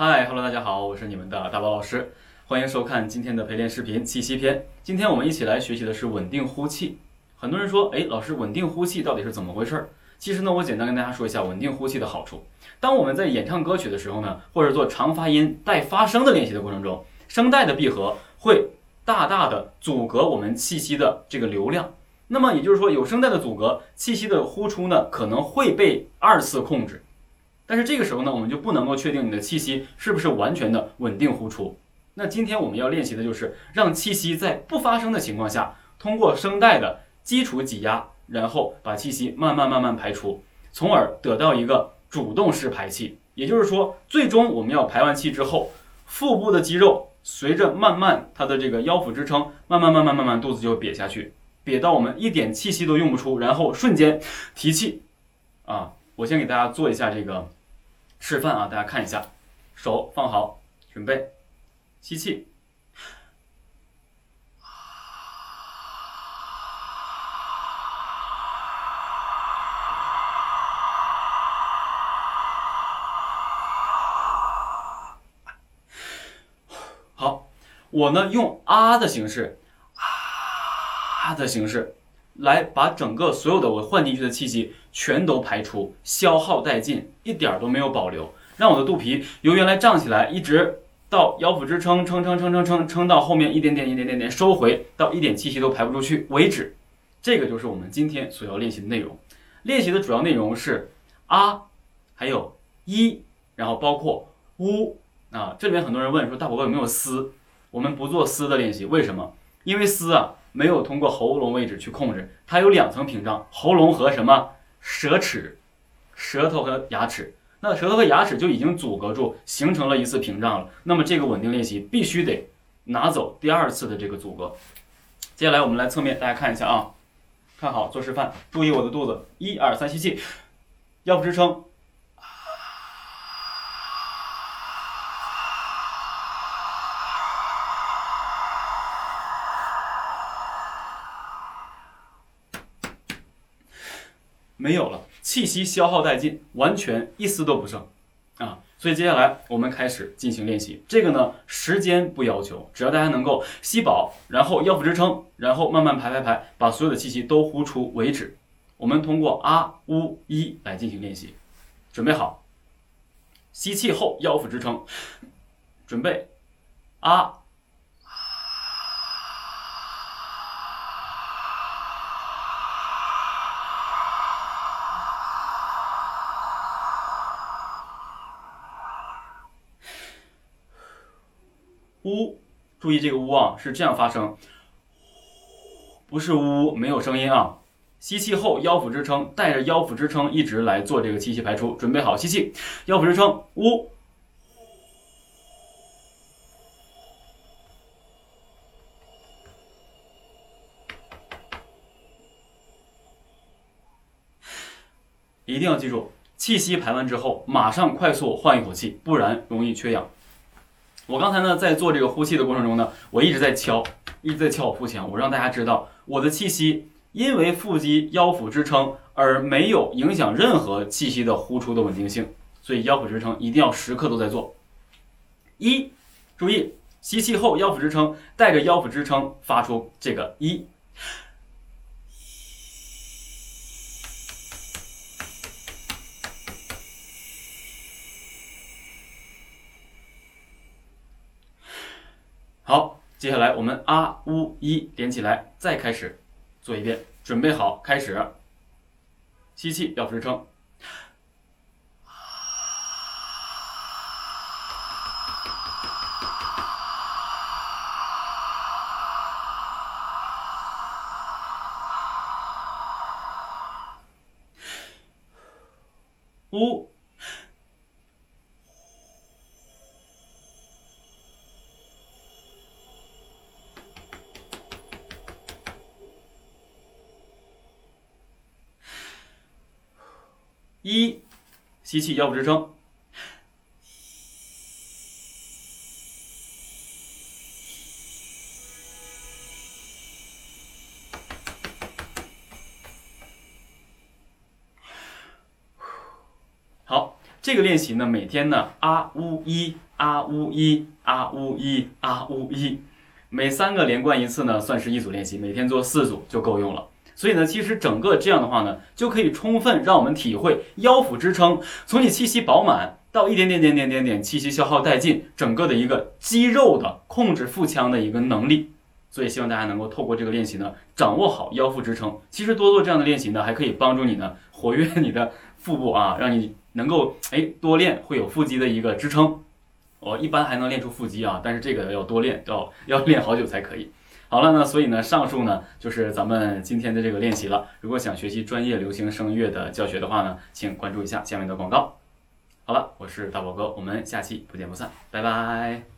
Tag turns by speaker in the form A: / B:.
A: 嗨，Hello，大家好，我是你们的大宝老师，欢迎收看今天的陪练视频气息篇。今天我们一起来学习的是稳定呼气。很多人说，哎，老师，稳定呼气到底是怎么回事儿？其实呢，我简单跟大家说一下稳定呼气的好处。当我们在演唱歌曲的时候呢，或者做长发音带发声的练习的过程中，声带的闭合会大大的阻隔我们气息的这个流量。那么也就是说，有声带的阻隔，气息的呼出呢可能会被二次控制。但是这个时候呢，我们就不能够确定你的气息是不是完全的稳定呼出。那今天我们要练习的就是让气息在不发声的情况下，通过声带的基础挤压，然后把气息慢慢慢慢排出，从而得到一个主动式排气。也就是说，最终我们要排完气之后，腹部的肌肉随着慢慢它的这个腰腹支撑，慢慢慢慢慢慢肚子就瘪下去，瘪到我们一点气息都用不出，然后瞬间提气。啊，我先给大家做一下这个。示范啊，大家看一下，手放好，准备，吸气，好，我呢用啊的形式，啊的形式。来把整个所有的我换进去的气息全都排出，消耗殆尽，一点儿都没有保留，让我的肚皮由原来胀起来，一直到腰腹支撑，撑撑撑撑撑撑到后面一点点一点点点收回到一点气息都排不出去为止。这个就是我们今天所要练习的内容。练习的主要内容是啊，还有一，然后包括呜啊。这里面很多人问说大宝宝有没有嘶？我们不做嘶的练习，为什么？因为嘶啊。没有通过喉咙位置去控制，它有两层屏障，喉咙和什么舌齿，舌头和牙齿。那舌头和牙齿就已经阻隔住，形成了一次屏障了。那么这个稳定练习必须得拿走第二次的这个阻隔。接下来我们来侧面，大家看一下啊，看好做示范，注意我的肚子，一二三，吸气，腰部支撑。没有了，气息消耗殆尽，完全一丝都不剩，啊！所以接下来我们开始进行练习。这个呢，时间不要求，只要大家能够吸饱，然后腰腹支撑，然后慢慢排排排，把所有的气息都呼出为止。我们通过啊、呜、一来进行练习。准备好，吸气后腰腹支撑，准备啊。呜，注意这个呜啊，是这样发声，不是呜，没有声音啊。吸气后腰腹支撑，带着腰腹支撑一直来做这个气息排出。准备好，吸气，腰腹支撑，呜。一定要记住，气息排完之后，马上快速换一口气，不然容易缺氧。我刚才呢，在做这个呼气的过程中呢，我一直在敲，一直在敲我腹腔，我让大家知道我的气息因为腹肌、腰腹支撑而没有影响任何气息的呼出的稳定性，所以腰腹支撑一定要时刻都在做。一，注意吸气后腰腹支撑，带着腰腹支撑发出这个一。好，接下来我们啊呜一连起来，再开始做一遍。准备好，开始。吸气，要支撑。呜。一，吸气，腰部支撑。好。这个练习呢，每天呢啊呜一啊呜一啊呜一啊呜一，每三个连贯一次呢，算是一组练习，每天做四组就够用了。所以呢，其实整个这样的话呢，就可以充分让我们体会腰腹支撑，从你气息饱满到一点点点点点点气息消耗殆尽，整个的一个肌肉的控制腹腔的一个能力。所以希望大家能够透过这个练习呢，掌握好腰腹支撑。其实多做这样的练习呢，还可以帮助你呢，活跃你的腹部啊，让你能够哎多练会有腹肌的一个支撑。我一般还能练出腹肌啊，但是这个要多练，要要练好久才可以。好了那，所以呢，上述呢就是咱们今天的这个练习了。如果想学习专业流行声乐的教学的话呢，请关注一下下面的广告。好了，我是大宝哥，我们下期不见不散，拜拜。